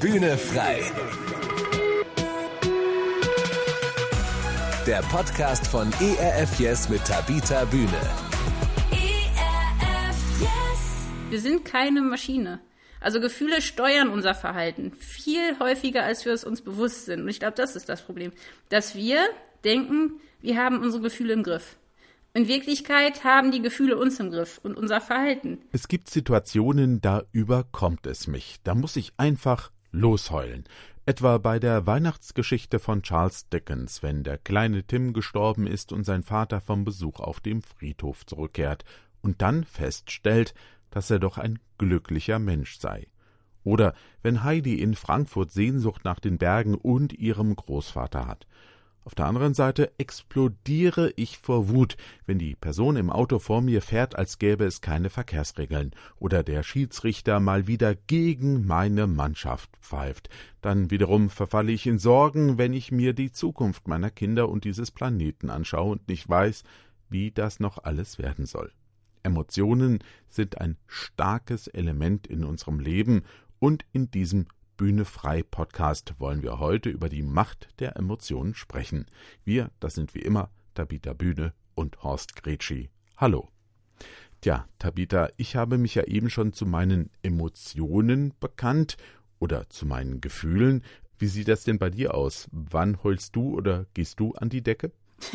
Bühne frei. Der Podcast von ERF Yes mit Tabita Bühne. ERF Yes. Wir sind keine Maschine. Also Gefühle steuern unser Verhalten viel häufiger, als wir es uns bewusst sind. Und ich glaube, das ist das Problem, dass wir denken, wir haben unsere Gefühle im Griff. In Wirklichkeit haben die Gefühle uns im Griff und unser Verhalten. Es gibt Situationen, da überkommt es mich. Da muss ich einfach losheulen. Etwa bei der Weihnachtsgeschichte von Charles Dickens, wenn der kleine Tim gestorben ist und sein Vater vom Besuch auf dem Friedhof zurückkehrt und dann feststellt, dass er doch ein glücklicher Mensch sei. Oder wenn Heidi in Frankfurt Sehnsucht nach den Bergen und ihrem Großvater hat. Auf der anderen Seite explodiere ich vor Wut, wenn die Person im Auto vor mir fährt, als gäbe es keine Verkehrsregeln, oder der Schiedsrichter mal wieder gegen meine Mannschaft pfeift. Dann wiederum verfalle ich in Sorgen, wenn ich mir die Zukunft meiner Kinder und dieses Planeten anschaue und nicht weiß, wie das noch alles werden soll. Emotionen sind ein starkes Element in unserem Leben und in diesem Bühne frei Podcast wollen wir heute über die Macht der Emotionen sprechen. Wir, das sind wie immer Tabita Bühne und Horst Gretschi. Hallo. Tja, Tabita, ich habe mich ja eben schon zu meinen Emotionen bekannt oder zu meinen Gefühlen. Wie sieht das denn bei dir aus? Wann heulst du oder gehst du an die Decke?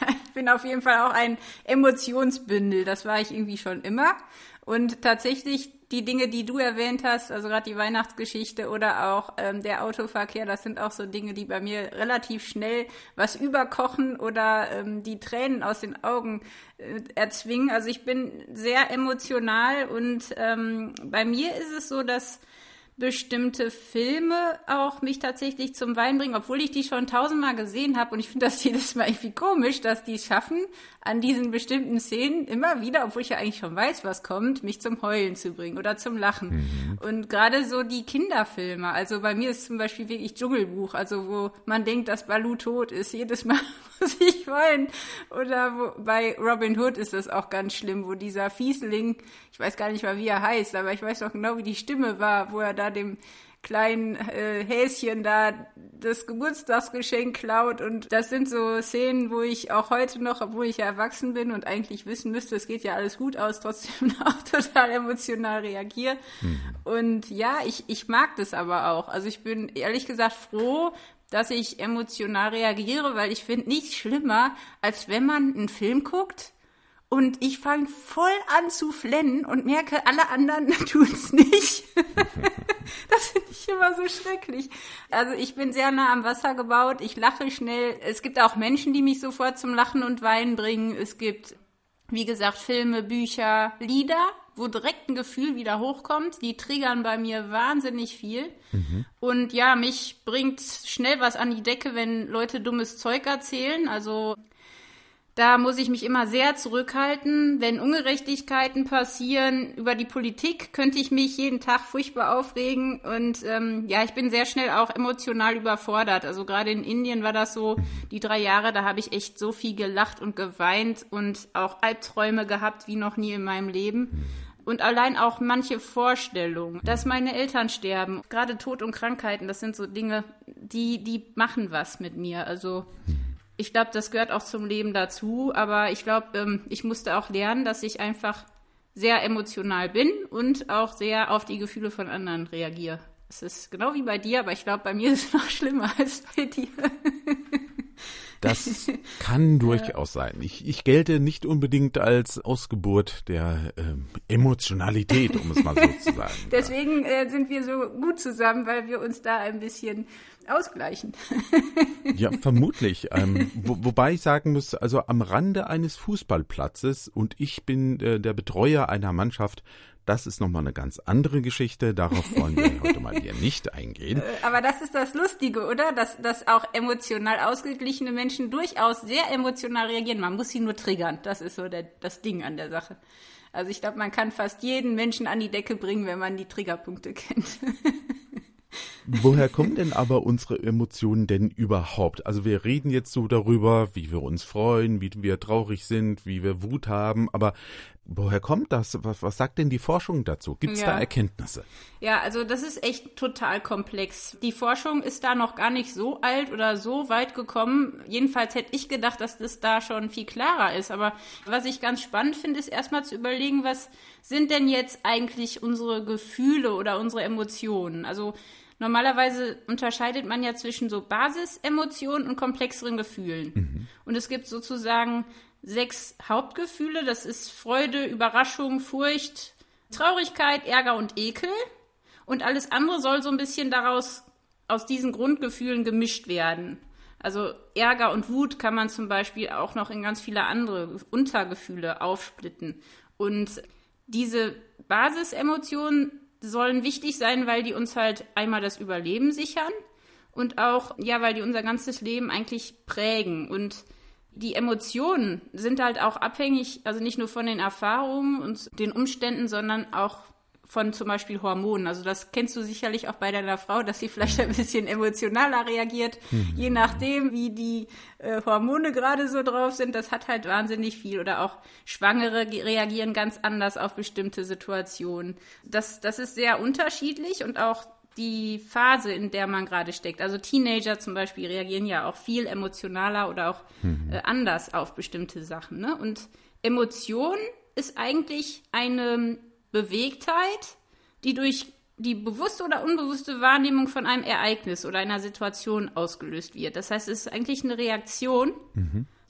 ja, ich bin auf jeden Fall auch ein Emotionsbündel. Das war ich irgendwie schon immer. Und tatsächlich die Dinge, die du erwähnt hast, also gerade die Weihnachtsgeschichte oder auch ähm, der Autoverkehr, das sind auch so Dinge, die bei mir relativ schnell was überkochen oder ähm, die Tränen aus den Augen äh, erzwingen. Also ich bin sehr emotional und ähm, bei mir ist es so, dass bestimmte Filme auch mich tatsächlich zum Wein bringen, obwohl ich die schon tausendmal gesehen habe und ich finde das jedes Mal irgendwie komisch, dass die es schaffen, an diesen bestimmten Szenen immer wieder, obwohl ich ja eigentlich schon weiß, was kommt, mich zum Heulen zu bringen oder zum Lachen. Mhm. Und gerade so die Kinderfilme, also bei mir ist zum Beispiel wirklich Dschungelbuch, also wo man denkt, dass Balu tot ist, jedes Mal muss ich weinen. Oder wo, bei Robin Hood ist das auch ganz schlimm, wo dieser Fiesling, ich weiß gar nicht mal, wie er heißt, aber ich weiß doch genau, wie die Stimme war, wo er da dem kleinen äh, Häschen da das Geburtstagsgeschenk klaut. Und das sind so Szenen, wo ich auch heute noch, obwohl ich ja erwachsen bin und eigentlich wissen müsste, es geht ja alles gut aus, trotzdem auch total emotional reagiere. Mhm. Und ja, ich, ich mag das aber auch. Also ich bin ehrlich gesagt froh, dass ich emotional reagiere, weil ich finde nichts schlimmer, als wenn man einen Film guckt und ich fange voll an zu flennen und merke, alle anderen tun's nicht. das finde ich immer so schrecklich. Also ich bin sehr nah am Wasser gebaut, ich lache schnell. Es gibt auch Menschen, die mich sofort zum Lachen und Weinen bringen. Es gibt, wie gesagt, Filme, Bücher, Lieder, wo direkt ein Gefühl wieder hochkommt. Die triggern bei mir wahnsinnig viel. Mhm. Und ja, mich bringt schnell was an die Decke, wenn Leute dummes Zeug erzählen. Also da muss ich mich immer sehr zurückhalten. Wenn Ungerechtigkeiten passieren über die Politik, könnte ich mich jeden Tag furchtbar aufregen. Und ähm, ja, ich bin sehr schnell auch emotional überfordert. Also gerade in Indien war das so, die drei Jahre, da habe ich echt so viel gelacht und geweint und auch Albträume gehabt wie noch nie in meinem Leben. Und allein auch manche Vorstellungen, dass meine Eltern sterben, gerade Tod und Krankheiten, das sind so Dinge, die, die machen was mit mir. Also ich glaube, das gehört auch zum Leben dazu, aber ich glaube, ähm, ich musste auch lernen, dass ich einfach sehr emotional bin und auch sehr auf die Gefühle von anderen reagiere. Es ist genau wie bei dir, aber ich glaube, bei mir ist es noch schlimmer als bei dir. Das kann durchaus sein. Ich, ich gelte nicht unbedingt als Ausgeburt der ähm, Emotionalität, um es mal so zu sagen. Deswegen äh, sind wir so gut zusammen, weil wir uns da ein bisschen ausgleichen. ja, vermutlich. Ähm, wo, wobei ich sagen muss, also am Rande eines Fußballplatzes und ich bin äh, der Betreuer einer Mannschaft, das ist nochmal eine ganz andere Geschichte. Darauf wollen wir heute mal hier nicht eingehen. Äh, aber das ist das Lustige, oder? Dass, dass auch emotional ausgeglichene Menschen durchaus sehr emotional reagieren. Man muss sie nur triggern. Das ist so der, das Ding an der Sache. Also ich glaube, man kann fast jeden Menschen an die Decke bringen, wenn man die Triggerpunkte kennt. Woher kommen denn aber unsere Emotionen denn überhaupt? Also wir reden jetzt so darüber, wie wir uns freuen, wie wir traurig sind, wie wir Wut haben, aber woher kommt das? Was, was sagt denn die Forschung dazu? Gibt es Ja. da Erkenntnisse? Ja, also das ist echt total komplex. Die Forschung ist da noch gar nicht so alt oder so weit gekommen. Jedenfalls hätte ich gedacht, dass das da schon viel klarer ist. Aber was ich ganz spannend finde, ist erstmal zu überlegen, was sind denn jetzt eigentlich unsere Gefühle oder unsere Emotionen? Also Normalerweise unterscheidet man ja zwischen so Basisemotionen und komplexeren Gefühlen. Und es gibt sozusagen sechs Hauptgefühle. Das ist Freude, Überraschung, Furcht, Traurigkeit, Ärger und Ekel. Und alles andere soll so ein bisschen daraus, aus diesen Grundgefühlen gemischt werden. Also Ärger und Wut kann man zum Beispiel auch noch in ganz viele andere Untergefühle aufsplitten. Und diese Basisemotionen sollen wichtig sein, weil die uns halt einmal das Überleben sichern und auch, ja, weil die unser ganzes Leben eigentlich prägen. Und die Emotionen sind halt auch abhängig, also nicht nur von den Erfahrungen und den Umständen, sondern auch von zum Beispiel Hormonen. Also das kennst du sicherlich auch bei deiner Frau, dass sie vielleicht ein bisschen emotionaler reagiert, je nachdem, wie die äh, Hormone gerade so drauf sind. Das hat halt wahnsinnig viel. Oder auch Schwangere ge- reagieren ganz anders auf bestimmte Situationen. Das, das ist sehr unterschiedlich und auch die Phase, in der man gerade steckt. Also Teenager zum Beispiel reagieren ja auch viel emotionaler oder auch äh, anders auf bestimmte Sachen. Ne? Und Emotion ist eigentlich eine Bewegtheit, die durch die bewusste oder unbewusste Wahrnehmung von einem Ereignis oder einer Situation ausgelöst wird. Das heißt, es ist eigentlich eine Reaktion,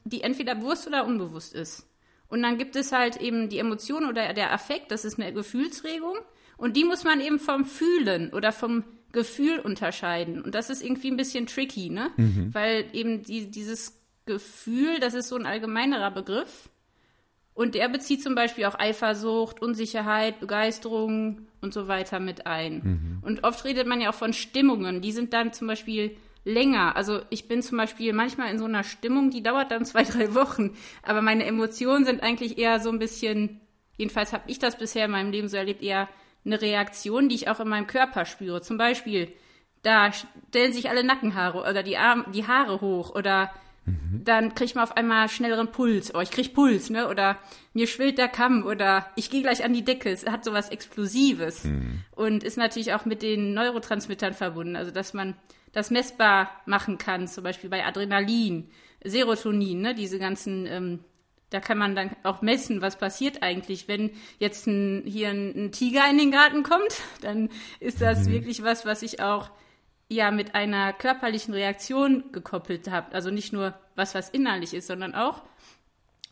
die entweder bewusst oder unbewusst ist. Und dann gibt es halt eben die Emotion oder der Affekt, das ist eine Gefühlsregung. Und die muss man eben vom Fühlen oder vom Gefühl unterscheiden. Und das ist irgendwie ein bisschen tricky, ne? Weil eben die, dieses Gefühl, das ist so ein allgemeinerer Begriff. Und der bezieht zum Beispiel auch Eifersucht, Unsicherheit, Begeisterung und so weiter mit ein. Und oft redet man ja auch von Stimmungen. Die sind dann zum Beispiel länger. Also ich bin zum Beispiel manchmal in so einer Stimmung, die dauert dann zwei, drei Wochen. Aber meine Emotionen sind eigentlich eher so ein bisschen, jedenfalls habe ich das bisher in meinem Leben so erlebt, eher eine Reaktion, die ich auch in meinem Körper spüre. Zum Beispiel, da stellen sich alle Nackenhaare oder die, Arme, die Haare hoch oder dann kriegt man auf einmal schnelleren Puls. Oh, ich krieg Puls, ne? Oder mir schwillt der Kamm oder ich gehe gleich an die Decke. Es hat sowas Explosives und ist natürlich auch mit den Neurotransmittern verbunden. Also dass man das messbar machen kann, zum Beispiel bei Adrenalin, Serotonin, ne? Diese ganzen ähm, da kann man dann auch messen, was passiert eigentlich, wenn jetzt ein, hier ein, ein Tiger in den Garten kommt, dann ist das wirklich was, was ich auch ja mit einer körperlichen Reaktion gekoppelt habe. Also nicht nur was, was innerlich ist, sondern auch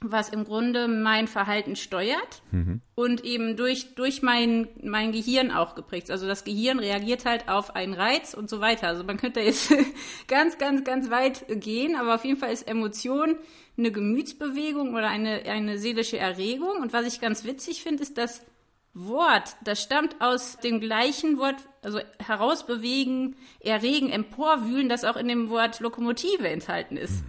was im Grunde mein Verhalten steuert und eben durch, durch mein, mein Gehirn auch geprägt. Also das Gehirn reagiert halt auf einen Reiz und so weiter. Also man könnte jetzt ganz, ganz, ganz weit gehen, aber auf jeden Fall ist Emotion eine Gemütsbewegung oder eine, eine seelische Erregung. Und was ich ganz witzig finde, ist das Wort, das stammt aus dem gleichen Wort, also herausbewegen, erregen, emporwühlen, das auch in dem Wort Lokomotive enthalten ist.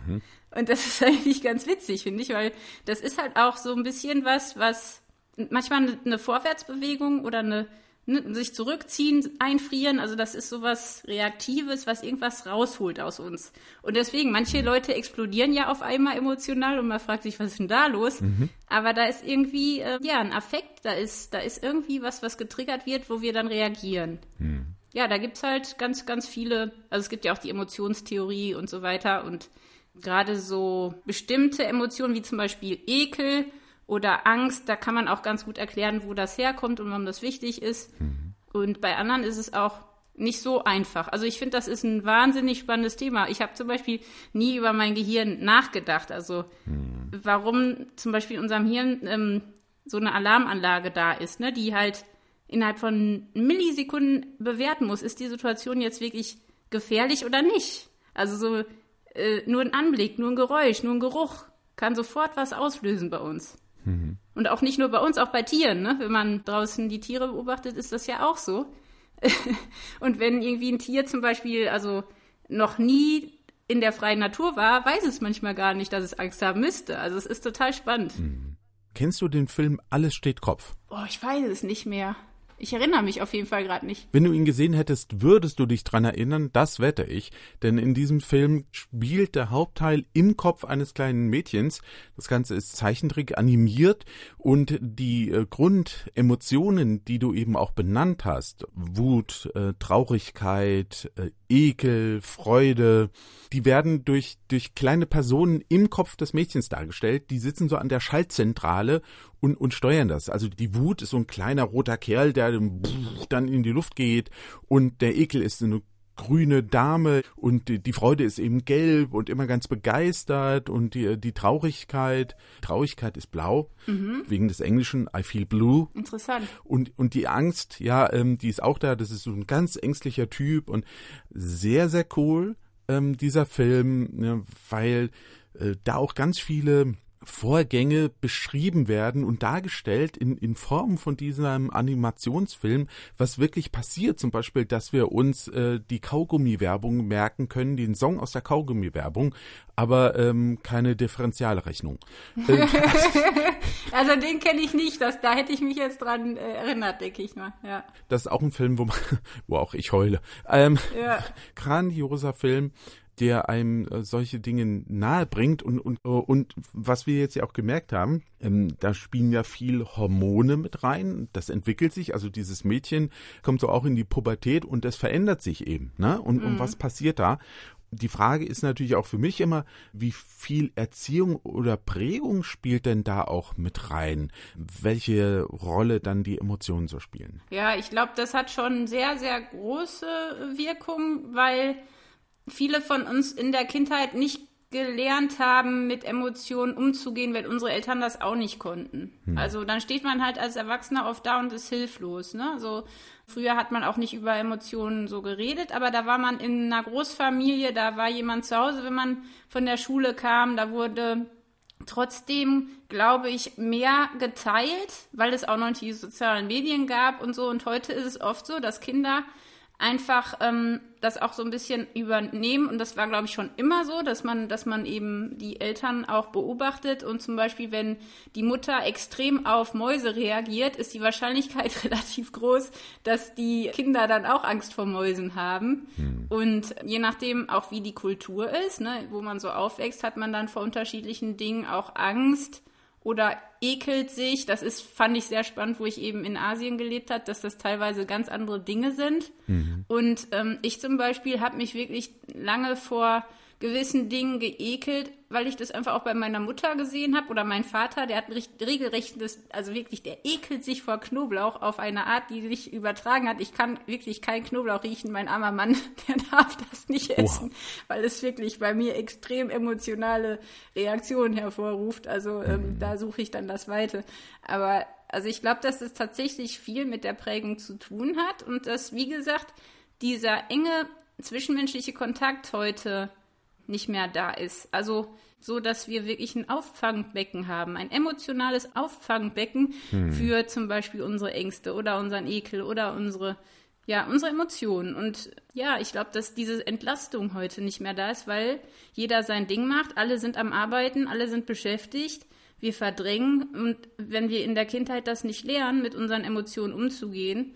Und das ist eigentlich ganz witzig, finde ich, weil das ist halt auch so ein bisschen was, was manchmal eine Vorwärtsbewegung oder eine ne, sich zurückziehen, einfrieren, also das ist sowas Reaktives, was irgendwas rausholt aus uns. Und deswegen, manche Leute explodieren ja auf einmal emotional und man fragt sich, was ist denn da los? Aber da ist irgendwie, äh, ja, ein Affekt, da ist, da ist irgendwie was, was getriggert wird, wo wir dann reagieren. Ja, da gibt's halt ganz, ganz viele, also es gibt ja auch die Emotionstheorie und so weiter und gerade so bestimmte Emotionen wie zum Beispiel Ekel oder Angst, da kann man auch ganz gut erklären, wo das herkommt und warum das wichtig ist. Und bei anderen ist es auch nicht so einfach. Also ich finde, das ist ein wahnsinnig spannendes Thema. Ich habe zum Beispiel nie über mein Gehirn nachgedacht. Also warum zum Beispiel in unserem Hirn ähm, so eine Alarmanlage da ist, ne, die halt innerhalb von Millisekunden bewerten muss, ist die Situation jetzt wirklich gefährlich oder nicht. Also so äh, nur ein Anblick, nur ein Geräusch, nur ein Geruch kann sofort was auslösen bei uns. Und auch nicht nur bei uns, auch bei Tieren. Ne? Wenn man draußen die Tiere beobachtet, ist das ja auch so. Und wenn irgendwie ein Tier zum Beispiel also noch nie in der freien Natur war, weiß es manchmal gar nicht, dass es Angst haben müsste. Also es ist total spannend. Kennst du den Film Alles steht Kopf? Boah, ich weiß es nicht mehr. Ich erinnere mich auf jeden Fall gerade nicht. Wenn du ihn gesehen hättest, würdest du dich dran erinnern, das wette ich. Denn in diesem Film spielt der Hauptteil im Kopf eines kleinen Mädchens. Das Ganze ist Zeichentrick animiert und die äh, Grundemotionen, die du eben auch benannt hast, Wut, äh, Traurigkeit, äh, Ekel, Freude, die werden durch, durch kleine Personen im Kopf des Mädchens dargestellt. Die sitzen so an der Schaltzentrale und, und steuern das. Also die Wut ist so ein kleiner roter Kerl, der dann in die Luft geht und der Ekel ist eine grüne Dame und die, die, Freude ist eben gelb und immer ganz begeistert und die, die Traurigkeit, Traurigkeit ist blau, mhm. wegen des Englischen I feel blue. Interessant. Und, und die Angst, ja, ähm, die ist auch da, das ist so ein ganz ängstlicher Typ und sehr, sehr cool, ähm, dieser Film, ne, weil äh, da auch ganz viele Vorgänge beschrieben werden und dargestellt in, in Form von diesem Animationsfilm, was wirklich passiert. Zum Beispiel, dass wir uns äh, die Kaugummi-Werbung merken können, den Song aus der Kaugummi-Werbung, aber ähm, keine Differentialrechnung. Äh, also den kenne ich nicht, das, da hätte ich mich jetzt dran äh, erinnert, denke ich mal. Ja. Das ist auch ein Film, wo, man, wo auch ich heule. Ähm, ja. Grandioser Film der einem äh, solche Dinge nahe bringt und, und, äh, und was wir jetzt ja auch gemerkt haben, ähm, da spielen ja viel Hormone mit rein. Das entwickelt sich, also dieses Mädchen kommt so auch in die Pubertät und das verändert sich eben. Ne? Und, mhm. und was passiert da? Die Frage ist natürlich auch für mich immer, wie viel Erziehung oder Prägung spielt denn da auch mit rein? Welche Rolle dann die Emotionen so spielen? Ja, ich glaube, das hat schon sehr, sehr große Wirkung, weil viele von uns in der Kindheit nicht gelernt haben, mit Emotionen umzugehen, weil unsere Eltern das auch nicht konnten. Hm. Also dann steht man halt als Erwachsener oft da und ist hilflos. Ne? So früher hat man auch nicht über Emotionen so geredet, aber da war man in einer Großfamilie, da war jemand zu Hause, wenn man von der Schule kam, da wurde trotzdem, glaube ich, mehr geteilt, weil es auch noch die sozialen Medien gab und so. Und heute ist es oft so, dass Kinder einfach ähm, das auch so ein bisschen übernehmen. Und das war glaube ich schon immer so, dass man, dass man eben die Eltern auch beobachtet. Und zum Beispiel wenn die Mutter extrem auf Mäuse reagiert, ist die Wahrscheinlichkeit relativ groß, dass die Kinder dann auch Angst vor Mäusen haben. Hm. und je nachdem auch wie die Kultur ist, ne, wo man so aufwächst, hat man dann vor unterschiedlichen Dingen auch Angst oder ekelt sich. Das ist, fand ich sehr spannend, wo ich eben in Asien gelebt habe, dass das teilweise ganz andere Dinge sind. Mhm. Und ähm, ich zum Beispiel habe mich wirklich lange vor gewissen Dingen geekelt, weil ich das einfach auch bei meiner Mutter gesehen habe oder mein Vater, der hat regelrecht das, also wirklich, der ekelt sich vor Knoblauch auf eine Art, die sich übertragen hat. Ich kann wirklich keinen Knoblauch riechen, mein armer Mann, der darf das nicht essen, Oha. weil es wirklich bei mir extrem emotionale Reaktionen hervorruft. Also ähm, mhm. da suche ich dann das Weite. Aber also ich glaube, dass es tatsächlich viel mit der Prägung zu tun hat und dass, wie gesagt, dieser enge zwischenmenschliche Kontakt heute nicht mehr da ist. Also so, dass wir wirklich ein Auffangbecken haben, ein emotionales Auffangbecken hm. für zum Beispiel unsere Ängste oder unseren Ekel oder unsere ja, unsere Emotionen. Und ja, ich glaube, dass diese Entlastung heute nicht mehr da ist, weil jeder sein Ding macht, alle sind am Arbeiten, alle sind beschäftigt, wir verdrängen und wenn wir in der Kindheit das nicht lernen, mit unseren Emotionen umzugehen,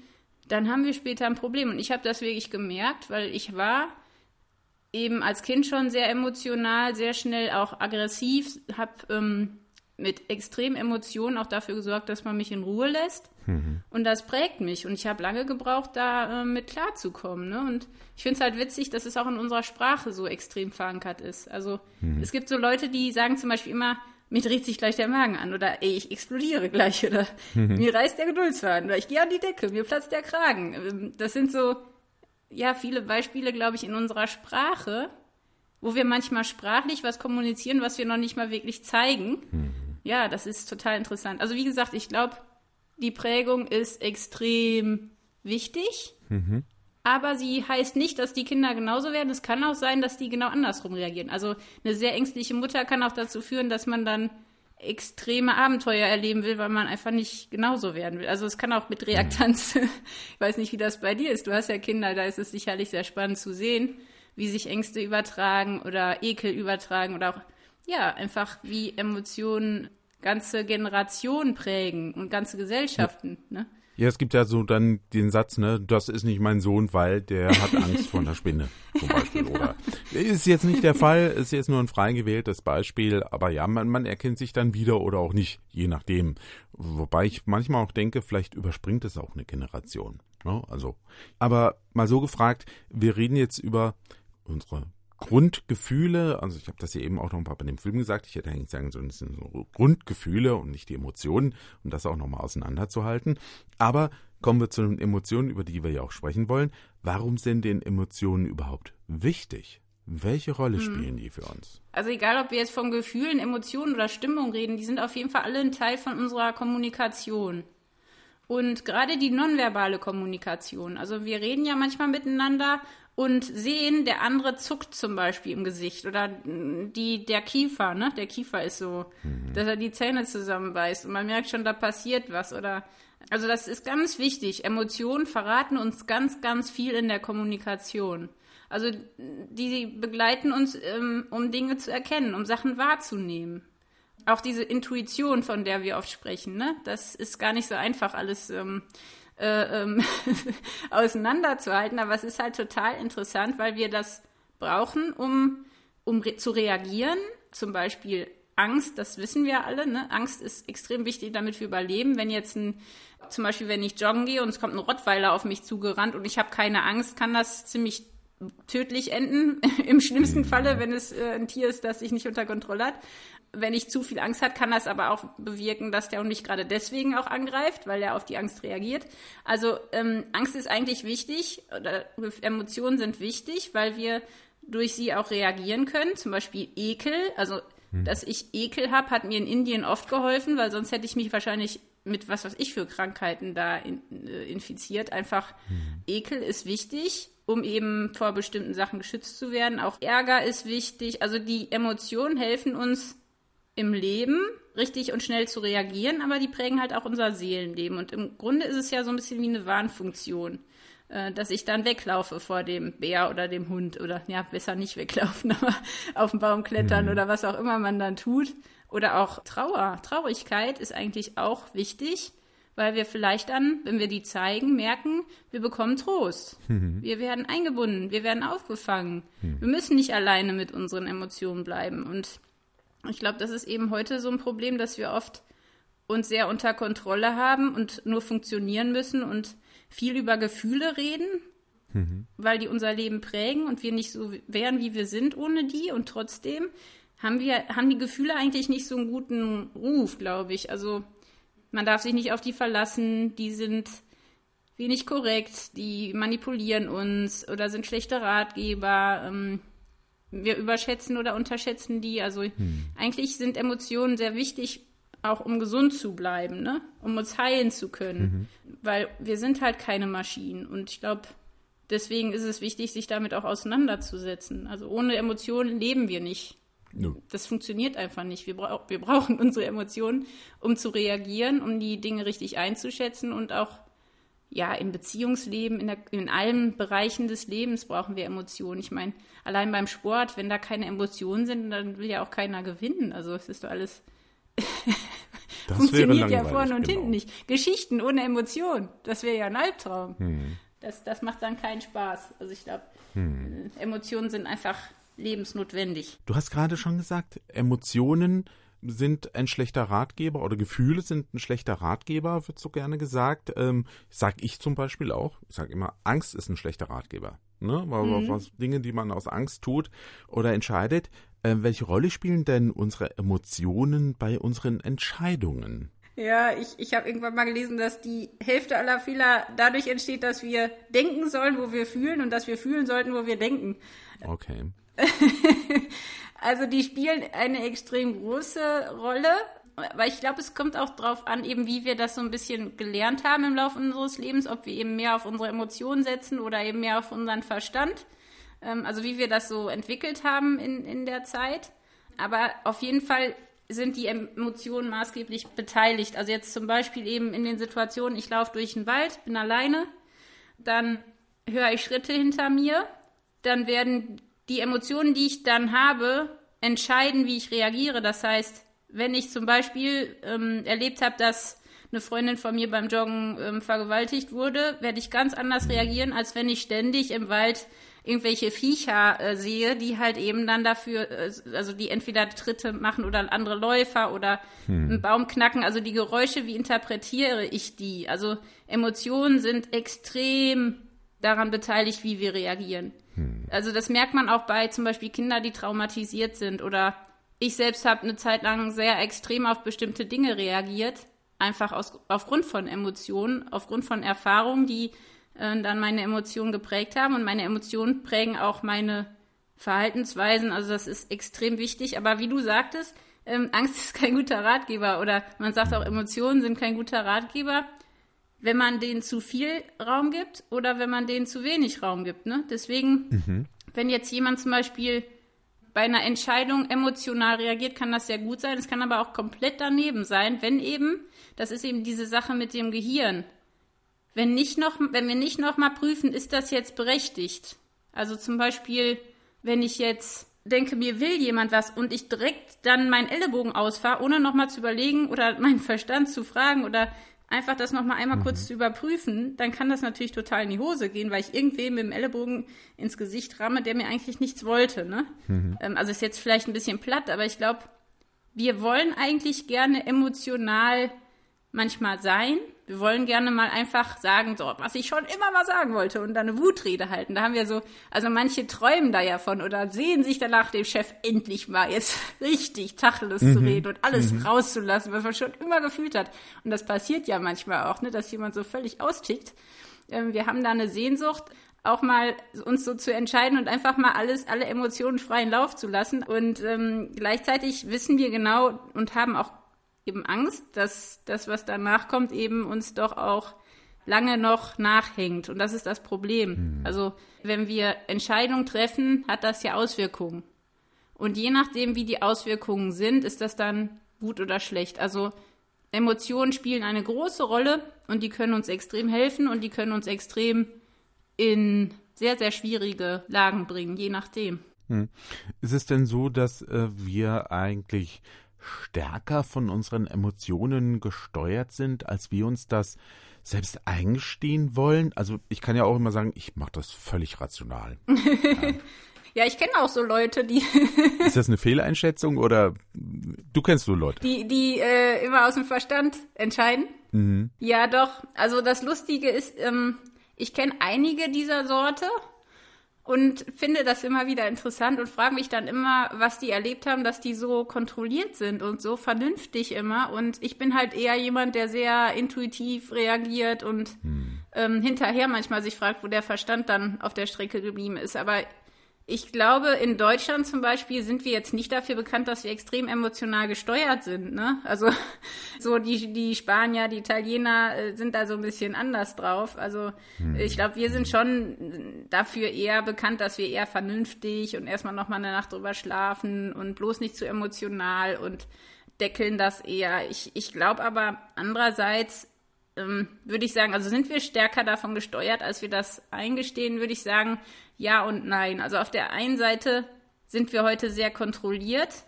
dann haben wir später ein Problem. Und ich habe das wirklich gemerkt, weil ich war eben als Kind schon sehr emotional, sehr schnell auch aggressiv, habe ähm, mit extremen Emotionen auch dafür gesorgt, dass man mich in Ruhe lässt. Mhm. Und das prägt mich. Und ich habe lange gebraucht, da äh, mit klarzukommen. Ne? Und ich finde es halt witzig, dass es auch in unserer Sprache so extrem verankert ist. Also mhm. es gibt so Leute, die sagen zum Beispiel immer, mir dreht sich gleich der Magen an oder ey, ich explodiere gleich oder mhm. mir reißt der Geduldsfaden oder ich gehe an die Decke, mir platzt der Kragen. Ähm, das sind so ja viele Beispiele, glaube ich, in unserer Sprache, wo wir manchmal sprachlich was kommunizieren, was wir noch nicht mal wirklich zeigen. Mhm. Ja, das ist total interessant. Also wie gesagt, ich glaube, die Prägung ist extrem wichtig, mhm. aber sie heißt nicht, dass die Kinder genauso werden. Es kann auch sein, dass die genau andersrum reagieren. Also eine sehr ängstliche Mutter kann auch dazu führen, dass man dann extreme Abenteuer erleben will, weil man einfach nicht genauso werden will. Also es kann auch mit Reaktanz, ich weiß nicht, wie das bei dir ist. Du hast ja Kinder, da ist es sicherlich sehr spannend zu sehen, wie sich Ängste übertragen oder Ekel übertragen oder auch, ja, einfach wie Emotionen ganze Generationen prägen und ganze Gesellschaften. Ja. Ne? Ja, es gibt ja so dann den Satz, ne, das ist nicht mein Sohn, weil der hat Angst vor einer Spinne, zum Beispiel. genau. Oder ist jetzt nicht der Fall, ist jetzt nur ein frei gewähltes Beispiel, aber ja, man, man erkennt sich dann wieder oder auch nicht, je nachdem. Wobei ich manchmal auch denke, vielleicht überspringt es auch eine Generation. Ne? Also, aber mal so gefragt, wir reden jetzt über unsere Grundgefühle, also ich habe das ja eben auch noch mal bei dem Film gesagt, ich hätte eigentlich sagen sollen, es sind so Grundgefühle und nicht die Emotionen, um das auch nochmal auseinanderzuhalten. Aber kommen wir zu den Emotionen, über die wir ja auch sprechen wollen. Warum sind denn Emotionen überhaupt wichtig? Welche Rolle hm. spielen die für uns? Also egal, ob wir jetzt von Gefühlen, Emotionen oder Stimmung reden, die sind auf jeden Fall alle ein Teil von unserer Kommunikation. Und gerade die nonverbale Kommunikation. Also wir reden ja manchmal miteinander und sehen, der andere zuckt zum Beispiel im Gesicht oder die, der Kiefer, ne? Der Kiefer ist so, mhm. dass er die Zähne zusammenbeißt und man merkt schon, da passiert was oder, also das ist ganz wichtig. Emotionen verraten uns ganz, ganz viel in der Kommunikation. Also die begleiten uns, ähm, um Dinge zu erkennen, um Sachen wahrzunehmen. Auch diese Intuition, von der wir oft sprechen, ne? Das ist gar nicht so einfach, alles ähm, äh, ähm, auseinanderzuhalten. Aber es ist halt total interessant, weil wir das brauchen, um, um re zu reagieren. Zum Beispiel Angst, das wissen wir alle. Ne? Angst ist extrem wichtig, damit wir überleben. Wenn jetzt ein, zum Beispiel, wenn ich joggen gehe und es kommt ein Rottweiler auf mich zugerannt und ich habe keine Angst, kann das ziemlich tödlich enden. Im schlimmsten Falle, wenn es äh, ein Tier ist, das sich nicht unter Kontrolle hat wenn ich zu viel Angst hat, kann das aber auch bewirken, dass der Hund mich gerade deswegen auch angreift, weil er auf die Angst reagiert. Also ähm, Angst ist eigentlich wichtig, oder Emotionen sind wichtig, weil wir durch sie auch reagieren können. Zum Beispiel Ekel. Also, hm. dass ich Ekel habe, hat mir in Indien oft geholfen, weil sonst hätte ich mich wahrscheinlich mit was weiß ich für Krankheiten da in, äh, infiziert. Einfach hm. Ekel ist wichtig um eben vor bestimmten Sachen geschützt zu werden. Auch Ärger ist wichtig. Also die Emotionen helfen uns im Leben richtig und schnell zu reagieren, aber die prägen halt auch unser Seelenleben. Und im Grunde ist es ja so ein bisschen wie eine Warnfunktion, äh, dass ich dann weglaufe vor dem Bär oder dem Hund oder ja, besser nicht weglaufen, aber auf den Baum klettern mhm. oder was auch immer man dann tut. Oder auch Trauer. Traurigkeit ist eigentlich auch wichtig, weil wir vielleicht dann, wenn wir die zeigen, merken, wir bekommen Trost. Mhm. Wir werden eingebunden, wir werden aufgefangen. Mhm. Wir müssen nicht alleine mit unseren Emotionen bleiben. Und ich glaube, das ist eben heute so ein Problem, dass wir oft uns sehr unter Kontrolle haben und nur funktionieren müssen und viel über Gefühle reden, mhm. weil die unser Leben prägen und wir nicht so wären, wie wir sind ohne die. Und trotzdem haben wir, haben die Gefühle eigentlich nicht so einen guten Ruf, glaube ich. Also man darf sich nicht auf die verlassen, die sind wenig korrekt, die manipulieren uns oder sind schlechte Ratgeber. Ähm, wir überschätzen oder unterschätzen die. Also hm. eigentlich sind Emotionen sehr wichtig, auch um gesund zu bleiben, ne? um uns heilen zu können. Mhm. Weil wir sind halt keine Maschinen. Und ich glaube, deswegen ist es wichtig, sich damit auch auseinanderzusetzen. Also ohne Emotionen leben wir nicht. No. Das funktioniert einfach nicht. Wir, bra wir brauchen unsere Emotionen, um zu reagieren, um die Dinge richtig einzuschätzen und auch ja, im Beziehungsleben, in, der, in allen Bereichen des Lebens brauchen wir Emotionen. Ich meine, allein beim Sport, wenn da keine Emotionen sind, dann will ja auch keiner gewinnen. Also es ist doch alles funktioniert ja vorne und genau. hinten nicht. Geschichten ohne Emotion, das wäre ja ein Albtraum. Hm. Das, das macht dann keinen Spaß. Also ich glaube, hm. Emotionen sind einfach lebensnotwendig. Du hast gerade schon gesagt, Emotionen sind ein schlechter Ratgeber oder Gefühle sind ein schlechter Ratgeber, wird so gerne gesagt. Ähm, sag ich zum Beispiel auch. Ich sage immer, Angst ist ein schlechter Ratgeber. Ne? Mhm. Was, Dinge, die man aus Angst tut oder entscheidet. Äh, welche Rolle spielen denn unsere Emotionen bei unseren Entscheidungen? Ja, ich, ich habe irgendwann mal gelesen, dass die Hälfte aller Fehler dadurch entsteht, dass wir denken sollen, wo wir fühlen und dass wir fühlen sollten, wo wir denken. Okay. Also die spielen eine extrem große Rolle, weil ich glaube, es kommt auch darauf an, eben wie wir das so ein bisschen gelernt haben im Laufe unseres Lebens, ob wir eben mehr auf unsere Emotionen setzen oder eben mehr auf unseren Verstand. Ähm, also wie wir das so entwickelt haben in, in der Zeit. Aber auf jeden Fall sind die Emotionen maßgeblich beteiligt. Also jetzt zum Beispiel eben in den Situationen, ich laufe durch den Wald, bin alleine, dann höre ich Schritte hinter mir, dann werden die Emotionen, die ich dann habe, entscheiden, wie ich reagiere. Das heißt, wenn ich zum Beispiel ähm, erlebt habe, dass eine Freundin von mir beim Joggen ähm, vergewaltigt wurde, werde ich ganz anders reagieren, als wenn ich ständig im Wald irgendwelche Viecher äh, sehe, die halt eben dann dafür, äh, also die entweder Tritte machen oder andere Läufer oder hm. einen Baum knacken. Also die Geräusche, wie interpretiere ich die? Also Emotionen sind extrem daran beteiligt, wie wir reagieren. Hm. Also das merkt man auch bei zum Beispiel Kindern, die traumatisiert sind oder ich selbst habe eine Zeit lang sehr extrem auf bestimmte Dinge reagiert, einfach aus, aufgrund von Emotionen, aufgrund von Erfahrungen, die äh, dann meine Emotionen geprägt haben. Und meine Emotionen prägen auch meine Verhaltensweisen. Also das ist extrem wichtig. Aber wie du sagtest, ähm, Angst ist kein guter Ratgeber oder man sagt auch, Emotionen sind kein guter Ratgeber, wenn man denen zu viel Raum gibt oder wenn man denen zu wenig Raum gibt. Ne? Deswegen, mhm. wenn jetzt jemand zum Beispiel bei einer Entscheidung emotional reagiert, kann das sehr gut sein. Es kann aber auch komplett daneben sein, wenn eben, das ist eben diese Sache mit dem Gehirn, wenn nicht noch, wenn wir nicht noch mal prüfen, ist das jetzt berechtigt? Also zum Beispiel, wenn ich jetzt denke, mir will jemand was und ich direkt dann meinen Ellenbogen ausfahre, ohne noch mal zu überlegen oder meinen Verstand zu fragen oder einfach das noch mal einmal mhm. kurz zu überprüfen, dann kann das natürlich total in die Hose gehen, weil ich irgendwem mit dem Ellenbogen ins Gesicht ramme, der mir eigentlich nichts wollte. Ne? Mhm. Ähm, also ist jetzt vielleicht ein bisschen platt, aber ich glaube, wir wollen eigentlich gerne emotional manchmal sein. Wir wollen gerne mal einfach sagen, so, was ich schon immer mal sagen wollte und dann eine Wutrede halten. Da haben wir so, also manche träumen da ja von oder sehen sich danach dem Chef endlich mal jetzt richtig Tacheles mhm. zu reden und alles mhm. rauszulassen, was man schon immer gefühlt hat. Und das passiert ja manchmal auch, ne, dass jemand so völlig austickt. Ähm, wir haben da eine Sehnsucht, auch mal uns so zu entscheiden und einfach mal alles, alle Emotionen freien Lauf zu lassen. Und ähm, gleichzeitig wissen wir genau und haben auch eben Angst, dass das, was danach kommt, eben uns doch auch lange noch nachhängt. Und das ist das Problem. Mhm. Also wenn wir Entscheidungen treffen, hat das ja Auswirkungen. Und je nachdem, wie die Auswirkungen sind, ist das dann gut oder schlecht. Also Emotionen spielen eine große Rolle und die können uns extrem helfen und die können uns extrem in sehr, sehr schwierige Lagen bringen, je nachdem. Hm. Ist es denn so, dass äh, wir eigentlich stärker von unseren Emotionen gesteuert sind, als wir uns das selbst eingestehen wollen? Also ich kann ja auch immer sagen, ich mache das völlig rational. ja. ja, ich kenne auch so Leute, die. Ist das eine Fehleinschätzung oder du kennst so Leute? Die, die äh, immer aus dem Verstand entscheiden. Mhm. Ja, doch. Also das Lustige ist, ähm, ich kenne einige dieser Sorte und finde das immer wieder interessant und frage mich dann immer, was die erlebt haben, dass die so kontrolliert sind und so vernünftig immer. Und ich bin halt eher jemand, der sehr intuitiv reagiert und hm. ähm, hinterher manchmal sich fragt, wo der Verstand dann auf der Strecke geblieben ist. Aber ich glaube, in Deutschland zum Beispiel sind wir jetzt nicht dafür bekannt, dass wir extrem emotional gesteuert sind. Ne? Also so die, die Spanier, die Italiener äh, sind da so ein bisschen anders drauf. Also hm. ich glaube, wir sind schon dafür eher bekannt, dass wir eher vernünftig und erstmal nochmal eine Nacht drüber schlafen und bloß nicht zu emotional und deckeln das eher. Ich, ich glaube aber andererseits ähm, würde ich sagen, also sind wir stärker davon gesteuert, als wir das eingestehen, würde ich sagen, ja und nein. Also auf der einen Seite sind wir heute sehr kontrolliert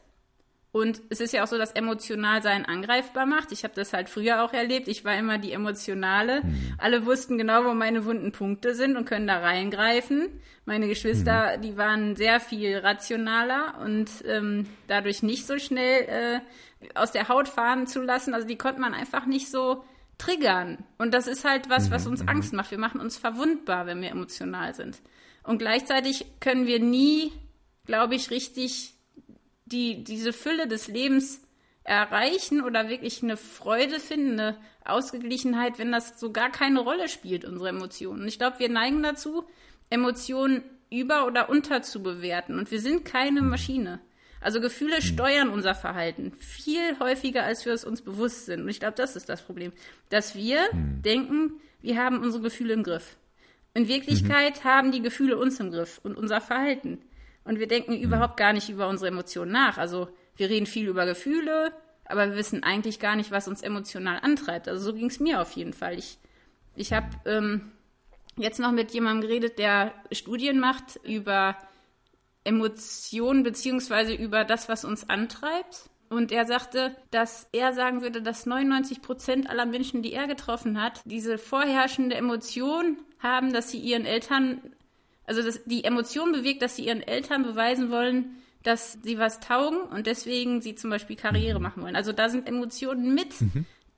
und es ist ja auch so, dass emotional sein angreifbar macht. Ich habe das halt früher auch erlebt. Ich war immer die Emotionale. Mhm. Alle wussten genau, wo meine wunden Punkte sind und können da reingreifen. Meine Geschwister, mhm. die waren sehr viel rationaler und ähm, dadurch nicht so schnell äh, aus der Haut fahren zu lassen. Also die konnte man einfach nicht so triggern. Und das ist halt was, was mhm, uns mhm. Angst macht. Wir machen uns verwundbar, wenn wir emotional sind. Und gleichzeitig können wir nie, glaube ich, richtig die, diese Fülle des Lebens erreichen oder wirklich eine Freude finden, eine Ausgeglichenheit, wenn das so gar keine Rolle spielt, unsere Emotionen. Und ich glaube, wir neigen dazu, Emotionen über- oder unterzubewerten. Und wir sind keine Maschine. Also Gefühle hm. steuern unser Verhalten viel häufiger, als wir es uns bewusst sind. Und ich glaube, das ist das Problem, dass wir hm. denken, wir haben unsere Gefühle im Griff. In Wirklichkeit mhm. haben die Gefühle uns im Griff und unser Verhalten. Und wir denken mhm. überhaupt gar nicht über unsere Emotionen nach. Also wir reden viel über Gefühle, aber wir wissen eigentlich gar nicht, was uns emotional antreibt. Also so ging es mir auf jeden Fall. Ich, ich habe ähm, jetzt noch mit jemandem geredet, der Studien macht über Emotionen beziehungsweise über das, was uns antreibt. Und er sagte, dass er sagen würde, dass 99 Prozent aller Menschen, die er getroffen hat, diese vorherrschende Emotion haben, dass sie ihren Eltern, also dass die Emotion bewegt, dass sie ihren Eltern beweisen wollen, dass sie was taugen und deswegen sie zum Beispiel Karriere Mhm. machen wollen. Also da sind Emotionen mit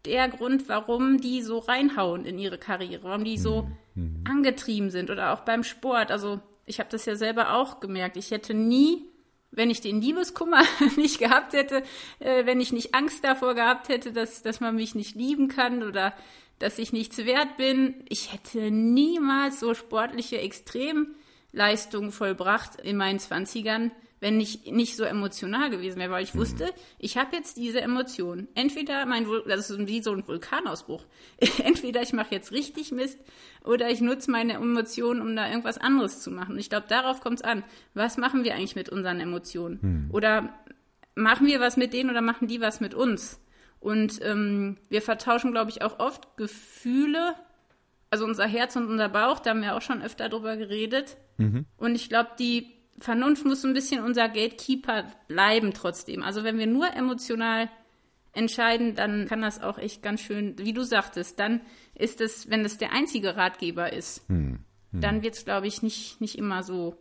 der Grund, warum die so reinhauen in ihre Karriere, warum die so Mhm. angetrieben sind oder auch beim Sport. Also ich habe das ja selber auch gemerkt. Ich hätte nie, wenn ich den Liebeskummer nicht gehabt hätte, äh, wenn ich nicht Angst davor gehabt hätte, dass, dass man mich nicht lieben kann oder dass ich nichts wert bin, ich hätte niemals so sportliche Extremleistungen vollbracht in meinen Zwanzigern, wenn ich nicht so emotional gewesen wäre, weil ich wusste, ich habe jetzt diese Emotion. Entweder mein Vul das ist wie so ein Vulkanausbruch. Entweder ich mache jetzt richtig Mist oder ich nutze meine Emotionen, um da irgendwas anderes zu machen. Und ich glaube, darauf kommt es an. Was machen wir eigentlich mit unseren Emotionen? Oder machen wir was mit denen oder machen die was mit uns? Und ähm, wir vertauschen, glaube ich, auch oft Gefühle, also unser Herz und unser Bauch, da haben wir auch schon öfter drüber geredet. Und ich glaube, die Vernunft muss ein bisschen unser Gatekeeper bleiben trotzdem. Also wenn wir nur emotional entscheiden, dann kann das auch echt ganz schön, wie du sagtest, dann ist es, wenn es der einzige Ratgeber ist, dann wird es, glaube ich, nicht, nicht immer so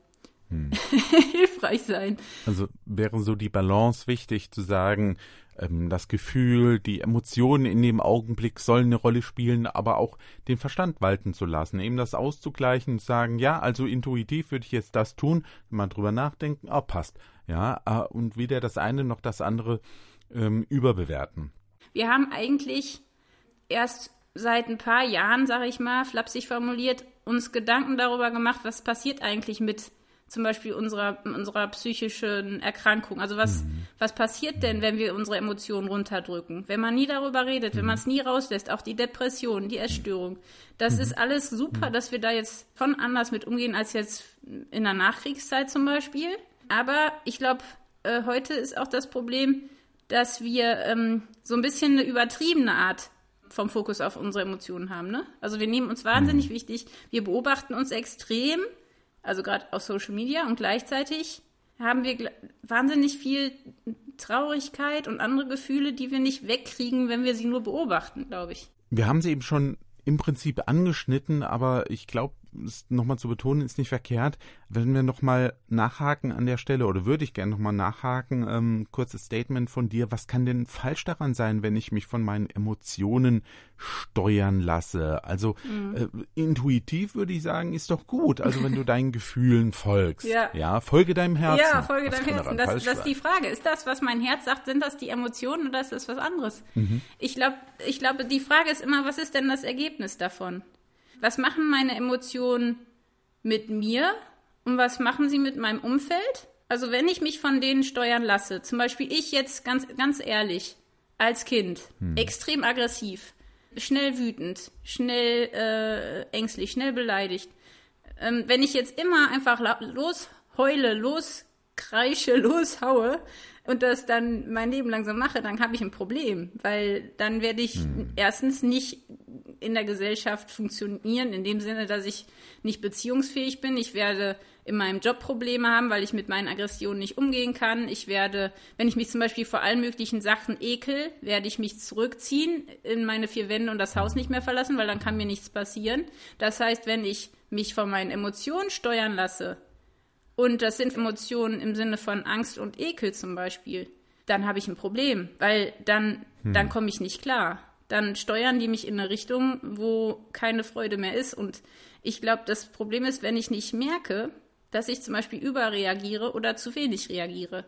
hilfreich sein. Also wäre so die Balance wichtig zu sagen, ähm, das Gefühl, die Emotionen in dem Augenblick sollen eine Rolle spielen, aber auch den Verstand walten zu lassen, eben das auszugleichen und sagen, ja, also intuitiv würde ich jetzt das tun, mal drüber nachdenken, ah, passt, ja, ah, und weder das eine noch das andere ähm, überbewerten. Wir haben eigentlich erst seit ein paar Jahren, sage ich mal, flapsig formuliert, uns Gedanken darüber gemacht, was passiert eigentlich mit zum Beispiel unserer, unserer psychischen Erkrankung. Also was, was passiert denn, wenn wir unsere Emotionen runterdrücken? Wenn man nie darüber redet, wenn man es nie rauslässt, auch die Depression, die Essstörung. Das ist alles super, dass wir da jetzt schon anders mit umgehen als jetzt in der Nachkriegszeit zum Beispiel. Aber ich glaube, äh, heute ist auch das Problem, dass wir ähm, so ein bisschen eine übertriebene Art vom Fokus auf unsere Emotionen haben. Ne? Also wir nehmen uns wahnsinnig wichtig, wir beobachten uns extrem, also gerade auf Social Media und gleichzeitig haben wir wahnsinnig viel Traurigkeit und andere Gefühle, die wir nicht wegkriegen, wenn wir sie nur beobachten, glaube ich. Wir haben sie eben schon im Prinzip angeschnitten, aber ich glaube, es nochmal zu betonen, ist nicht verkehrt. Wenn wir nochmal nachhaken an der Stelle, oder würde ich gerne nochmal nachhaken, ähm, kurzes Statement von dir, was kann denn falsch daran sein, wenn ich mich von meinen Emotionen steuern lasse? Also äh, intuitiv würde ich sagen, ist doch gut. Also wenn du deinen Gefühlen folgst. Ja. folge deinem Herzen. Ja, folge Was deinem Herzen. Das, das ist die Frage. Ist das, was mein Herz sagt, sind das die Emotionen oder ist das was anderes? Ich glaube, ich glaube, die Frage ist immer, was ist denn das Ergebnis davon? Was machen meine Emotionen mit mir und was machen sie mit meinem Umfeld? Also wenn ich mich von denen steuern lasse, zum Beispiel ich jetzt ganz, ganz ehrlich, als Kind, extrem aggressiv, schnell wütend, schnell äh, ängstlich, schnell beleidigt, ähm, wenn ich jetzt immer einfach losheule, loskreische, loshaue und das dann mein Leben lang so mache, dann habe ich ein Problem, weil dann werde ich erstens nicht in der Gesellschaft funktionieren, in dem Sinne, dass ich nicht beziehungsfähig bin. Ich werde in meinem Job Probleme haben, weil ich mit meinen Aggressionen nicht umgehen kann. Ich werde, wenn ich mich zum Beispiel vor allen möglichen Sachen ekel, werde ich mich zurückziehen in meine vier Wände und das Haus nicht mehr verlassen, weil dann kann mir nichts passieren. Das heißt, wenn ich mich von meinen Emotionen steuern lasse, und das sind Emotionen im Sinne von Angst und Ekel zum Beispiel, dann habe ich ein Problem, weil dann, dann komme ich nicht klar. Dann steuern die mich in eine Richtung, wo keine Freude mehr ist. Und ich glaube, das Problem ist, wenn ich nicht merke, dass ich zum Beispiel überreagiere oder zu wenig reagiere.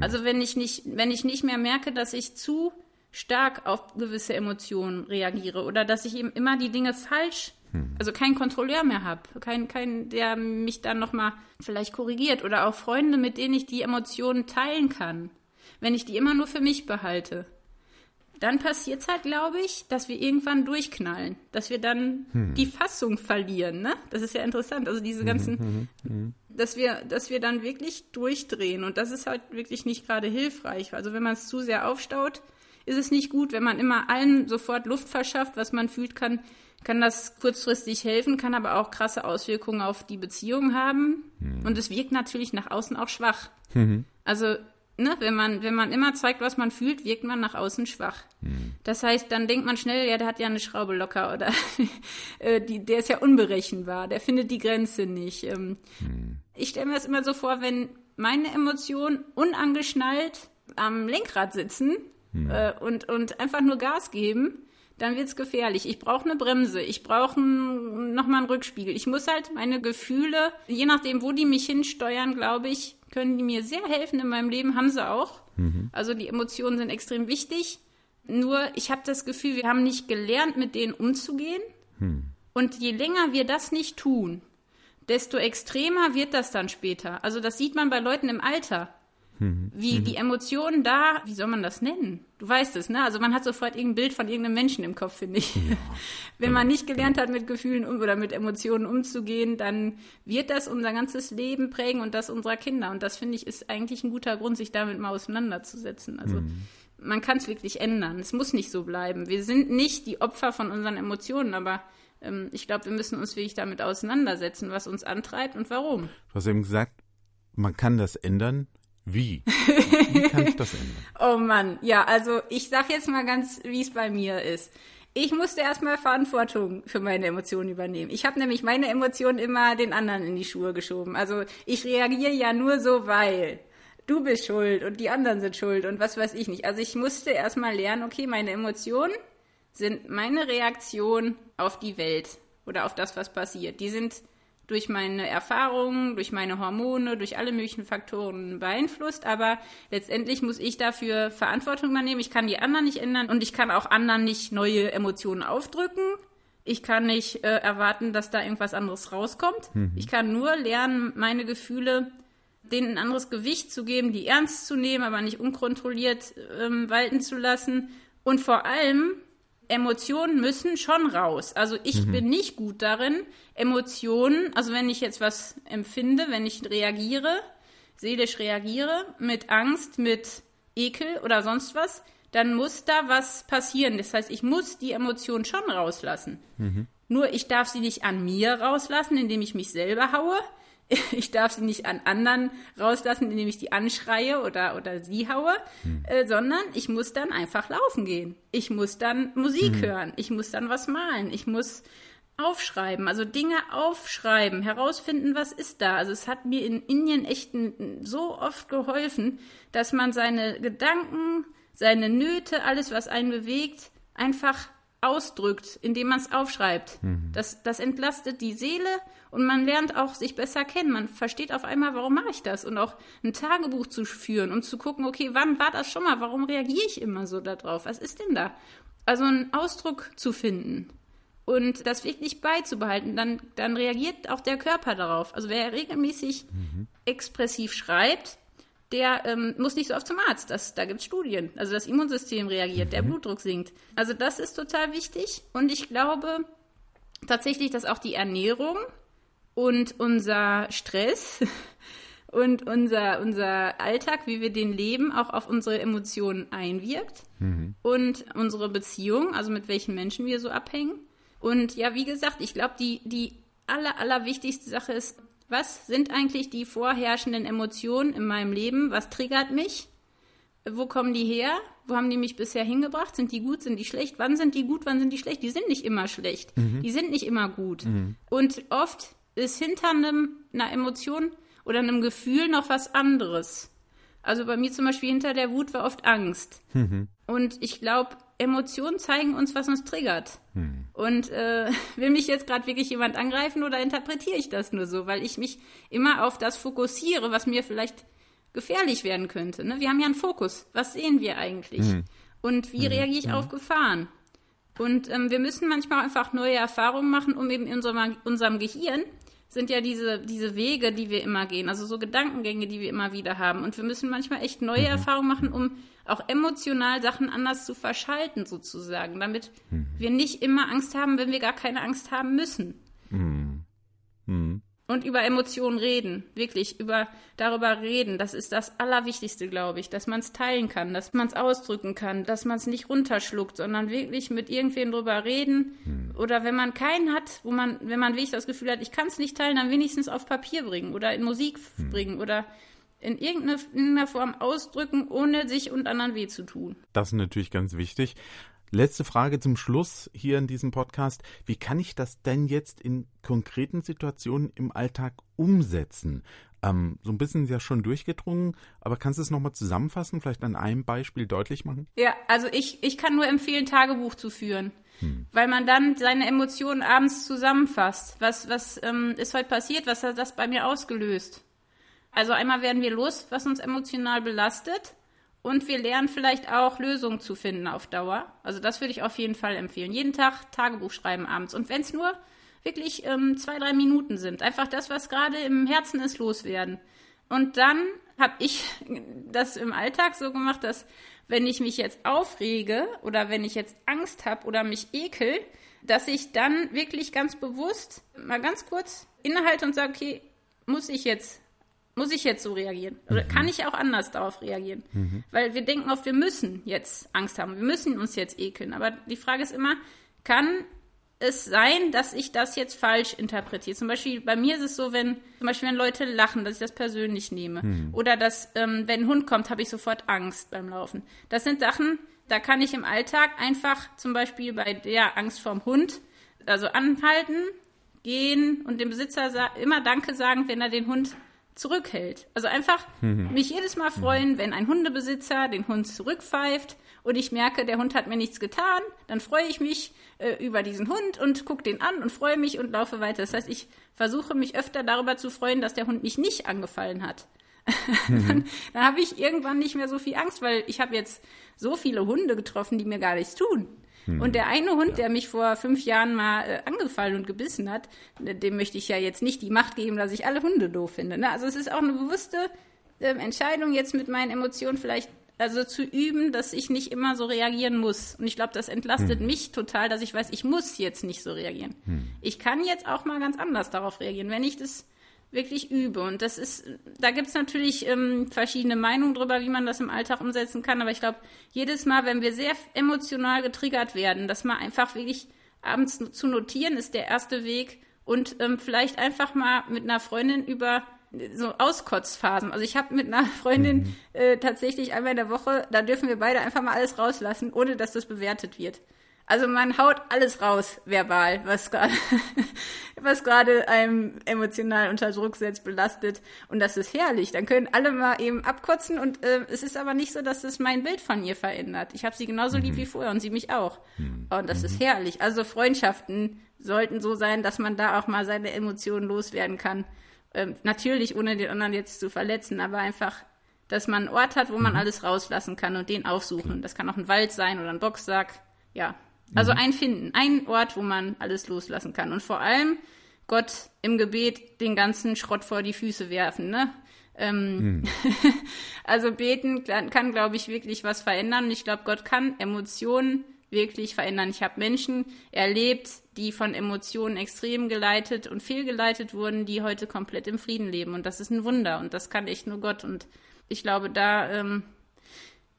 Also wenn ich nicht, wenn ich nicht mehr merke, dass ich zu stark auf gewisse Emotionen reagiere oder dass ich eben immer die Dinge falsch, also keinen Kontrolleur mehr habe, kein, kein, der mich dann nochmal vielleicht korrigiert oder auch Freunde, mit denen ich die Emotionen teilen kann, wenn ich die immer nur für mich behalte. Dann passiert es halt, glaube ich, dass wir irgendwann durchknallen, dass wir dann die Fassung verlieren. Ne? Das ist ja interessant. Also diese ganzen, dass wir, dass wir dann wirklich durchdrehen und das ist halt wirklich nicht gerade hilfreich. Also wenn man es zu sehr aufstaut, ist es nicht gut. Wenn man immer allen sofort Luft verschafft, was man fühlt, kann, kann das kurzfristig helfen, kann aber auch krasse Auswirkungen auf die Beziehung haben. Und es wirkt natürlich nach außen auch schwach. Also ne, wenn man, wenn man immer zeigt, was man fühlt, wirkt man nach außen schwach. Hm. Das heißt, dann denkt man schnell, ja, der hat ja eine Schraube locker oder äh, die, der ist ja unberechenbar, der findet die Grenze nicht. Ähm, hm. Ich stelle mir das immer so vor, wenn meine Emotionen unangeschnallt am Lenkrad sitzen hm. äh, und, und einfach nur Gas geben, dann wird's gefährlich. Ich brauche eine Bremse, ich brauche nochmal einen Rückspiegel. Ich muss halt meine Gefühle, je nachdem, wo die mich hinsteuern, glaube ich, können die mir sehr helfen in meinem Leben, haben sie auch. Mhm. Also die Emotionen sind extrem wichtig. Nur ich habe das Gefühl, wir haben nicht gelernt, mit denen umzugehen. Mhm. Und je länger wir das nicht tun, desto extremer wird das dann später. Also das sieht man bei Leuten im Alter. Mhm. Wie mhm. die Emotionen da, wie soll man das nennen? Du weißt es, ne? Also man hat sofort irgendein Bild von irgendeinem Menschen im Kopf, finde ich. Ja, Wenn man nicht gelernt hat, mit Gefühlen um, oder mit Emotionen umzugehen, dann wird das unser ganzes Leben prägen und das unserer Kinder. Und das finde ich ist eigentlich ein guter Grund, sich damit mal auseinanderzusetzen. Also mhm. man kann es wirklich ändern. Es muss nicht so bleiben. Wir sind nicht die Opfer von unseren Emotionen, aber ähm, ich glaube, wir müssen uns wirklich damit auseinandersetzen, was uns antreibt und warum. Du hast eben gesagt, man kann das ändern, wie? Wie kann ich das ändern? oh Mann, ja, also ich sag jetzt mal ganz, wie es bei mir ist. Ich musste erstmal Verantwortung für meine Emotionen übernehmen. Ich habe nämlich meine Emotionen immer den anderen in die Schuhe geschoben. Also ich reagiere ja nur so, weil du bist schuld und die anderen sind schuld und was weiß ich nicht. Also ich musste erstmal lernen, okay, meine Emotionen sind meine Reaktion auf die Welt oder auf das, was passiert. Die sind durch meine Erfahrungen, durch meine Hormone, durch alle möglichen Faktoren beeinflusst, aber letztendlich muss ich dafür Verantwortung übernehmen. Ich kann die anderen nicht ändern und ich kann auch anderen nicht neue Emotionen aufdrücken. Ich kann nicht äh, erwarten, dass da irgendwas anderes rauskommt. Mhm. Ich kann nur lernen, meine Gefühle denen ein anderes Gewicht zu geben, die ernst zu nehmen, aber nicht unkontrolliert ähm, walten zu lassen. Und vor allem Emotionen müssen schon raus. Also ich mhm. bin nicht gut darin, Emotionen, also wenn ich jetzt was empfinde, wenn ich reagiere, seelisch reagiere, mit Angst, mit Ekel oder sonst was, dann muss da was passieren. Das heißt, ich muss die Emotion schon rauslassen. Mhm. Nur ich darf sie nicht an mir rauslassen, indem ich mich selber haue, ich darf sie nicht an anderen rauslassen, indem ich die anschreie oder, oder sie haue, hm. äh, sondern ich muss dann einfach laufen gehen. Ich muss dann Musik hm. hören. Ich muss dann was malen. Ich muss aufschreiben, also Dinge aufschreiben, herausfinden, was ist da. Also es hat mir in Indien echt so oft geholfen, dass man seine Gedanken, seine Nöte, alles, was einen bewegt, einfach ausdrückt, indem man es aufschreibt. Mhm. Das, das entlastet die Seele und man lernt auch sich besser kennen. Man versteht auf einmal, warum mache ich das? Und auch ein Tagebuch zu führen, um zu gucken, okay, wann war das schon mal? Warum reagiere ich immer so darauf? Was ist denn da? Also einen Ausdruck zu finden und das wirklich beizubehalten, dann, dann reagiert auch der Körper darauf. Also wer regelmäßig mhm. expressiv schreibt, der ähm, muss nicht so oft zum Arzt. Das, da gibt es Studien. Also das Immunsystem reagiert, mhm. der Blutdruck sinkt. Also das ist total wichtig. Und ich glaube tatsächlich, dass auch die Ernährung und unser Stress und unser, unser Alltag, wie wir den leben, auch auf unsere Emotionen einwirkt. Mhm. Und unsere Beziehung, also mit welchen Menschen wir so abhängen. Und ja, wie gesagt, ich glaube, die, die aller, aller wichtigste Sache ist, was sind eigentlich die vorherrschenden Emotionen in meinem Leben? Was triggert mich? Wo kommen die her? Wo haben die mich bisher hingebracht? Sind die gut? Sind die schlecht? Wann sind die gut? Wann sind die schlecht? Die sind nicht immer schlecht. Mhm. Die sind nicht immer gut. Mhm. Und oft ist hinter einem, einer Emotion oder einem Gefühl noch was anderes. Also bei mir zum Beispiel hinter der Wut war oft Angst. Mhm. Und ich glaube, Emotionen zeigen uns, was uns triggert. Hm. Und äh, will mich jetzt gerade wirklich jemand angreifen oder interpretiere ich das nur so, weil ich mich immer auf das fokussiere, was mir vielleicht gefährlich werden könnte. Ne? Wir haben ja einen Fokus. Was sehen wir eigentlich? Hm. Und wie hm. reagiere ich hm. auf Gefahren? Und ähm, wir müssen manchmal einfach neue Erfahrungen machen, um eben in unserem, unserem Gehirn sind ja diese, diese Wege, die wir immer gehen, also so Gedankengänge, die wir immer wieder haben. Und wir müssen manchmal echt neue mhm. Erfahrungen machen, um auch emotional Sachen anders zu verschalten, sozusagen, damit mhm. wir nicht immer Angst haben, wenn wir gar keine Angst haben müssen. Mhm. Und über Emotionen reden, wirklich über darüber reden, das ist das Allerwichtigste, glaube ich, dass man es teilen kann, dass man es ausdrücken kann, dass man es nicht runterschluckt, sondern wirklich mit irgendwem drüber reden. Hm. Oder wenn man keinen hat, wo man, wenn man wirklich das Gefühl hat, ich kann es nicht teilen, dann wenigstens auf Papier bringen oder in Musik hm. bringen oder in irgendeiner Form ausdrücken, ohne sich und anderen weh zu tun. Das ist natürlich ganz wichtig. Letzte Frage zum Schluss hier in diesem Podcast. Wie kann ich das denn jetzt in konkreten Situationen im Alltag umsetzen? Ähm, so ein bisschen ja schon durchgedrungen, aber kannst du es nochmal zusammenfassen, vielleicht an einem Beispiel deutlich machen? Ja, also ich, ich kann nur empfehlen, Tagebuch zu führen. Hm. Weil man dann seine Emotionen abends zusammenfasst. Was, was ähm, ist heute passiert? Was hat das bei mir ausgelöst? Also einmal werden wir los, was uns emotional belastet. Und wir lernen vielleicht auch Lösungen zu finden auf Dauer. Also das würde ich auf jeden Fall empfehlen. Jeden Tag Tagebuch schreiben abends. Und wenn es nur wirklich ähm, zwei, drei Minuten sind, einfach das, was gerade im Herzen ist, loswerden. Und dann habe ich das im Alltag so gemacht, dass wenn ich mich jetzt aufrege oder wenn ich jetzt Angst habe oder mich ekel, dass ich dann wirklich ganz bewusst mal ganz kurz innehalte und sage, okay, muss ich jetzt muss ich jetzt so reagieren? Oder mhm. kann ich auch anders darauf reagieren? Mhm. Weil wir denken oft, wir müssen jetzt Angst haben, wir müssen uns jetzt ekeln. Aber die Frage ist immer, kann es sein, dass ich das jetzt falsch interpretiere? Zum Beispiel bei mir ist es so, wenn zum Beispiel wenn Leute lachen, dass ich das persönlich nehme. Mhm. Oder dass, ähm, wenn ein Hund kommt, habe ich sofort Angst beim Laufen. Das sind Sachen, da kann ich im Alltag einfach zum Beispiel bei der Angst vorm Hund, also anhalten, gehen und dem Besitzer immer Danke sagen, wenn er den Hund zurückhält. Also einfach mhm. mich jedes Mal freuen, wenn ein Hundebesitzer den Hund zurückpfeift und ich merke, der Hund hat mir nichts getan, dann freue ich mich äh, über diesen Hund und gucke den an und freue mich und laufe weiter. Das heißt, ich versuche mich öfter darüber zu freuen, dass der Hund mich nicht angefallen hat. Mhm. dann, dann habe ich irgendwann nicht mehr so viel Angst, weil ich habe jetzt so viele Hunde getroffen, die mir gar nichts tun. Hm. Und der eine Hund, ja. der mich vor fünf Jahren mal äh, angefallen und gebissen hat, äh, dem möchte ich ja jetzt nicht die Macht geben, dass ich alle Hunde doof finde. Ne? Also es ist auch eine bewusste äh, Entscheidung, jetzt mit meinen Emotionen vielleicht also zu üben, dass ich nicht immer so reagieren muss. Und ich glaube, das entlastet hm. mich total, dass ich weiß, ich muss jetzt nicht so reagieren. Hm. Ich kann jetzt auch mal ganz anders darauf reagieren, wenn ich das wirklich übe. Und das ist, da gibt es natürlich ähm, verschiedene Meinungen drüber, wie man das im Alltag umsetzen kann. Aber ich glaube, jedes Mal, wenn wir sehr emotional getriggert werden, dass man einfach wirklich abends zu notieren, ist der erste Weg. Und ähm, vielleicht einfach mal mit einer Freundin über so Auskotzphasen. Also ich habe mit einer Freundin mhm. äh, tatsächlich einmal in der Woche, da dürfen wir beide einfach mal alles rauslassen, ohne dass das bewertet wird. Also man haut alles raus, verbal, was gerade was gerade einem emotional unter Druck setzt, belastet. Und das ist herrlich. Dann können alle mal eben abkotzen und äh, es ist aber nicht so, dass es mein Bild von ihr verändert. Ich habe sie genauso mhm. lieb wie vorher und sie mich auch. Mhm. Und das mhm. ist herrlich. Also Freundschaften sollten so sein, dass man da auch mal seine Emotionen loswerden kann. Ähm, natürlich, ohne den anderen jetzt zu verletzen, aber einfach dass man einen Ort hat, wo man mhm. alles rauslassen kann und den aufsuchen. Das kann auch ein Wald sein oder ein Boxsack. Ja, also mhm. ein Finden, ein Ort, wo man alles loslassen kann. Und vor allem Gott im Gebet den ganzen Schrott vor die Füße werfen. Ne? Ähm, mhm. also beten kann, kann glaube ich, wirklich was verändern. Und ich glaube, Gott kann Emotionen wirklich verändern. Ich habe Menschen erlebt, die von Emotionen extrem geleitet und fehlgeleitet wurden, die heute komplett im Frieden leben. Und das ist ein Wunder. Und das kann echt nur Gott. Und ich glaube, da ähm,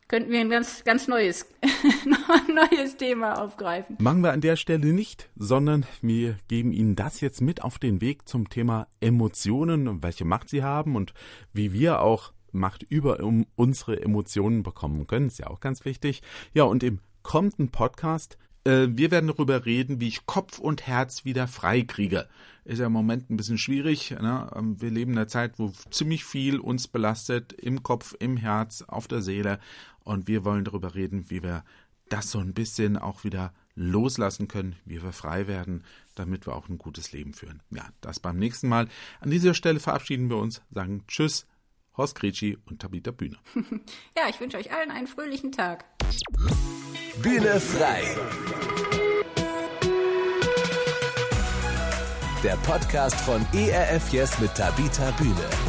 könnten wir ein ganz, ganz neues, neues Thema aufgreifen. Machen wir an der Stelle nicht, sondern wir geben Ihnen das jetzt mit auf den Weg zum Thema Emotionen und welche Macht sie haben und wie wir auch Macht über um unsere Emotionen bekommen können. Ist ja auch ganz wichtig. Ja, und im kommenden Podcast äh, wir werden darüber reden, wie ich Kopf und Herz wieder frei kriege. Ist ja im Moment ein bisschen schwierig. Ne? Ähm, wir leben in einer Zeit, wo ziemlich viel uns belastet, im Kopf, im Herz, auf der Seele. Und wir wollen darüber reden, wie wir das so ein bisschen auch wieder loslassen können, wie wir frei werden, damit wir auch ein gutes Leben führen. Ja, das beim nächsten Mal. An dieser Stelle verabschieden wir uns, sagen Tschüss, Horst Gretschi und Tabitha Bühne. Ja, ich wünsche euch allen einen fröhlichen Tag. Bühne frei. Der Podcast von ERF Yes mit Tabitha Bühne.